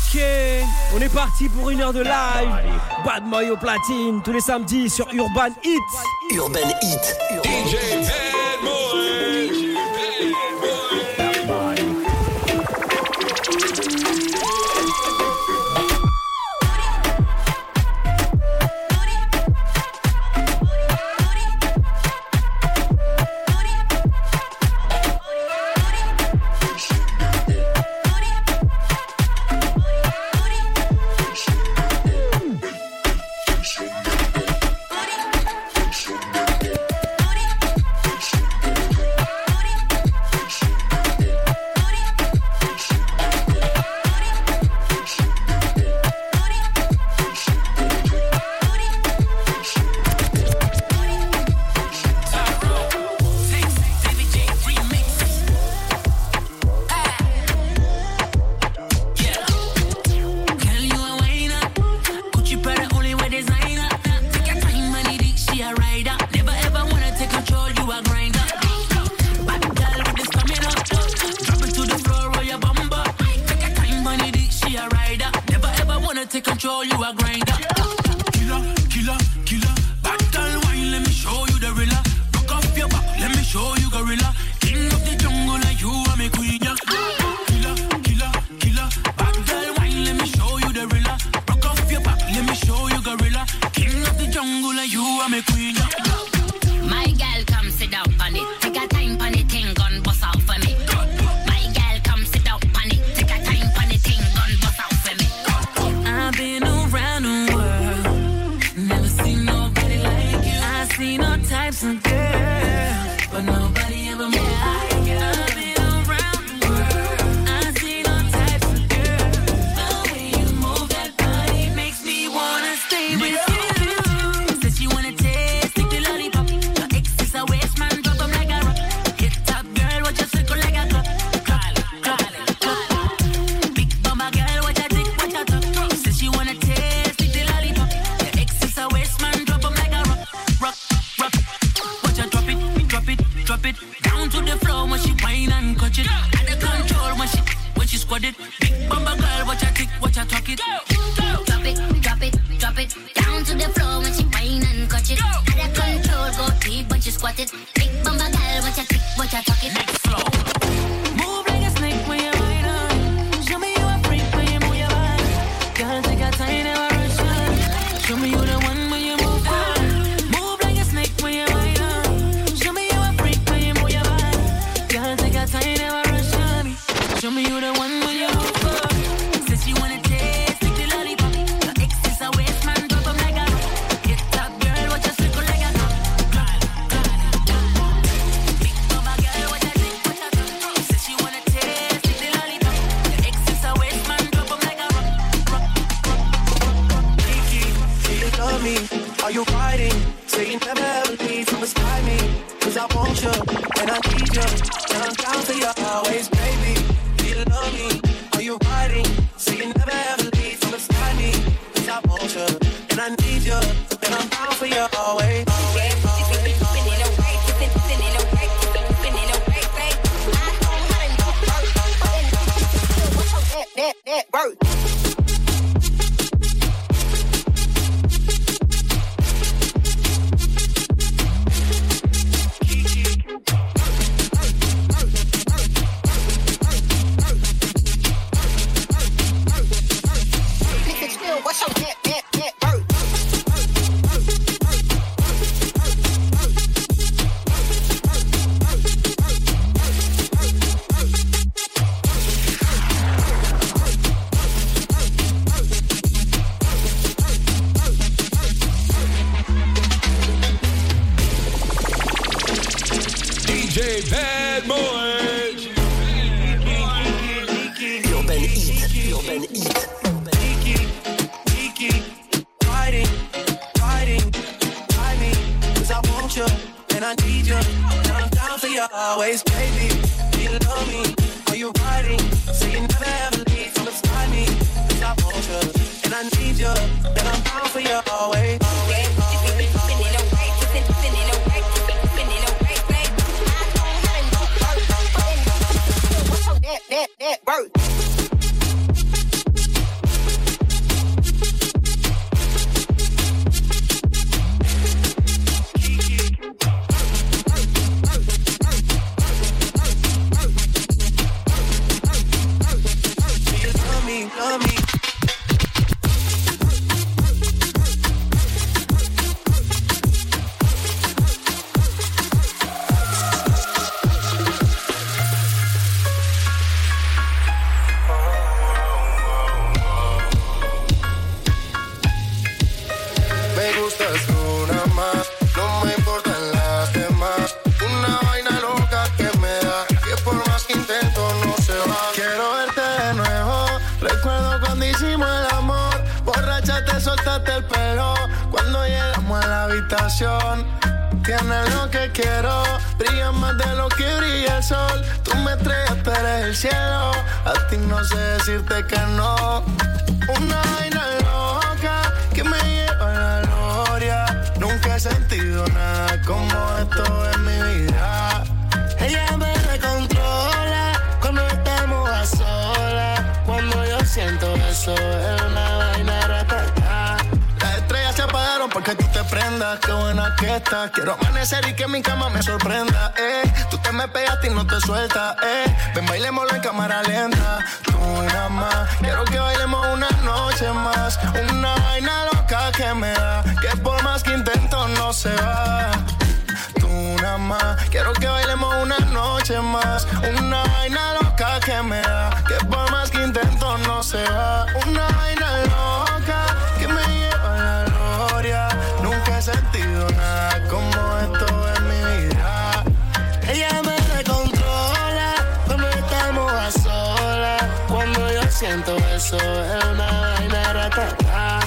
Ok, on est parti pour une heure de live. Bad au platine tous les samedis sur Urban Hit. Urban Hit. DJ can catch it. And the control when she when she squad it. Big bumper girl, watch her tick, watch her talk it. Go, go. Show me you the one when you're over. Says she wanna taste, the lollipop. Ex is a waste man, drop girl, watch like a Big mama girl, watch watch. Says wanna taste, the lollipop. Ex is a waste man, drop a do you love me? Are you fighting? Never I want you, and I need you. And I'm you always, baby you love me? Are you riding? So you never ever leave from beside me. Cause I want you, and I need you, and I'm down for you always. DJ Bad Boy. Urban Heat. Urban Heat. And I need you, and I'm down for you always, baby. Do you love me? Are you riding? Say you never ever leave from beside me. Cause I want you, and I need you. at work. Tienes lo que quiero, brilla más de lo que brilla el sol. Tú me tú eres el cielo. A ti no sé decirte que no. Una vaina loca que me lleva a la gloria. Nunca he sentido nada como esto en porque tú te prendas. Qué buena que estás. Quiero amanecer y que mi cama me sorprenda. Eh. Tú te me pegaste y no te sueltas. Eh. Ven, bailémoslo en cámara lenta. Tú nada más. Quiero que bailemos una noche más. Una vaina loca que me da. Que por más que intento no se va. Tú nada más. Quiero que bailemos una noche más. Una vaina loca que me da. Que por más que intento no se va. Una eso, es una vaina ratata.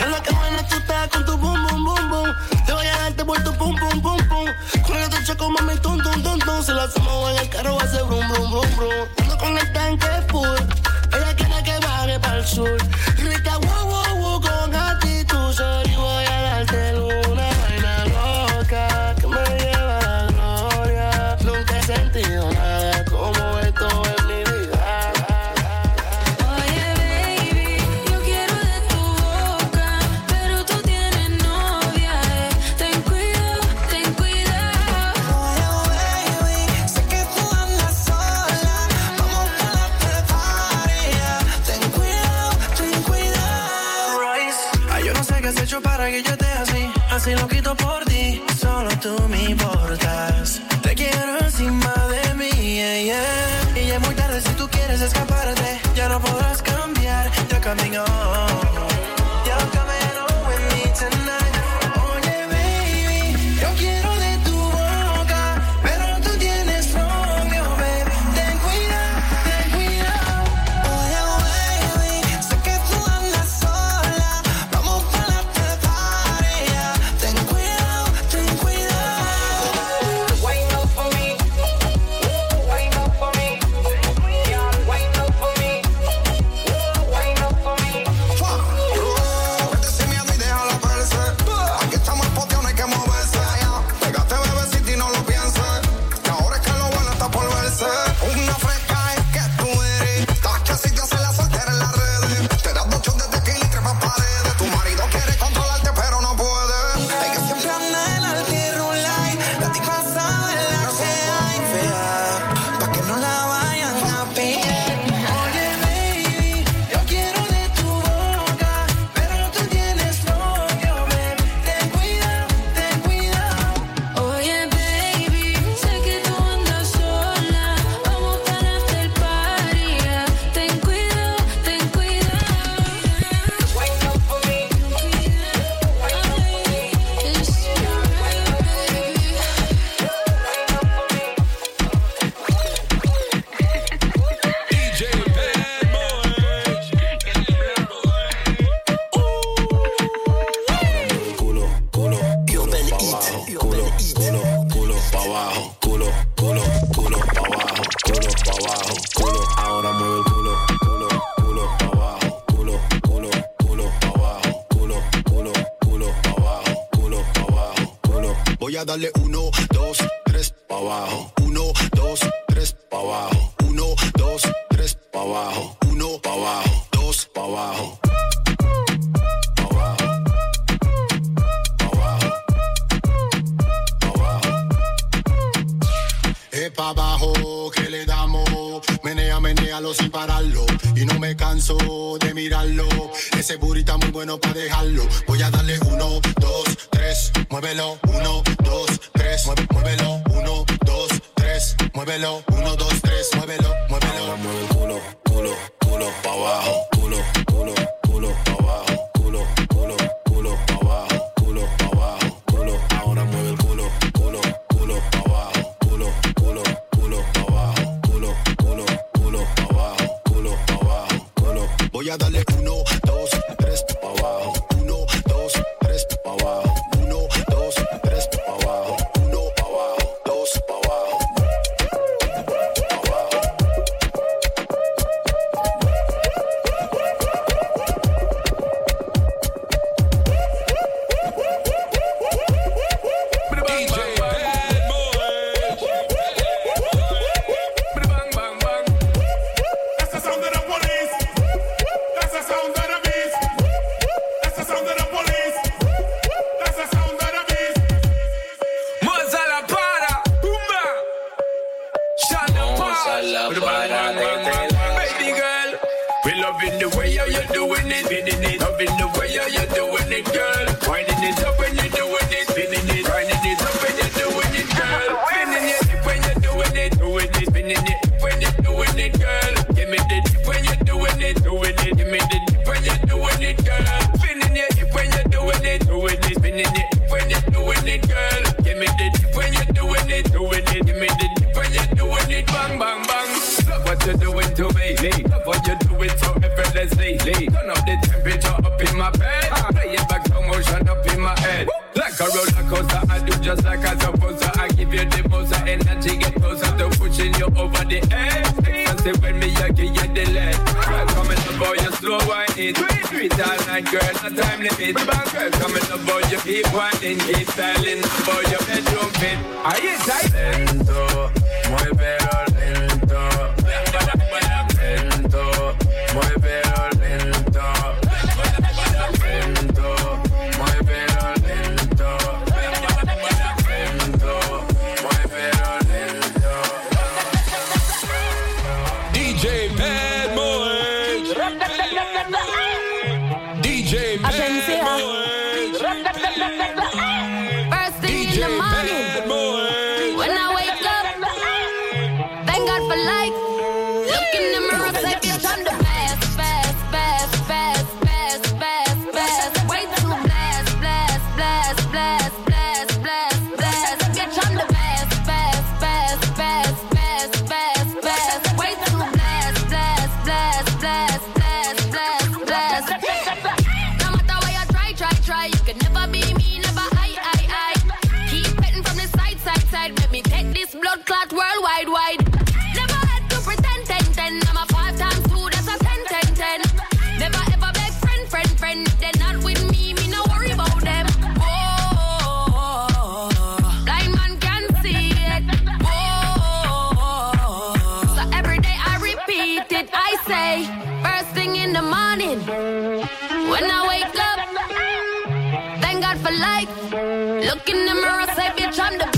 Es lo que bueno tú estás con tu boom, boom, boom, boom. Te voy a darte por tu pum, pum, pum, pum. Con el otro choco, mami, tum, tum, tum, tum. Si lo hacemos en el carro, yo no sé qué has hecho para que yo esté así. Así lo quito por ti. Solo tú me importas. Te quiero encima de mí. yeah, yeah. Y ya es muy tarde si tú quieres escaparte. Ya no podrás cambiar. You're coming a darle uno, dos, tres pa' abajo, uno, dos, tres pa' abajo, uno, dos, tres pa' abajo, uno pa' abajo, dos pa' abajo. Menea, menealo sin pararlo. Y no me canso de mirarlo. Ese burrito muy bueno para dejarlo. Voy a darle uno, dos, tres. Muévelo. Uno, dos, tres. Muévelo. Uno, dos, tres. Muévelo. Uno, dos, tres. Muévelo. Muévelo. Ahora mueve el culo, culo, culo pa' abajo, culo, culo, culo pa' abajo, culo, culo Voy a darle uno, dos, tres, pa' abajo. to the lead. Welcome in the boy, you slow wine it. All night, girl, no time limit. Bang, girl, come in the boy, you keep whining. Keep telling the boy, your bedroom fit. Are you tight? Lento, muy pero lento. DJ Bad Boy. day, first thing in the morning. When I wake up, thank God for life. Look in the mirror, say, bitch, I'm the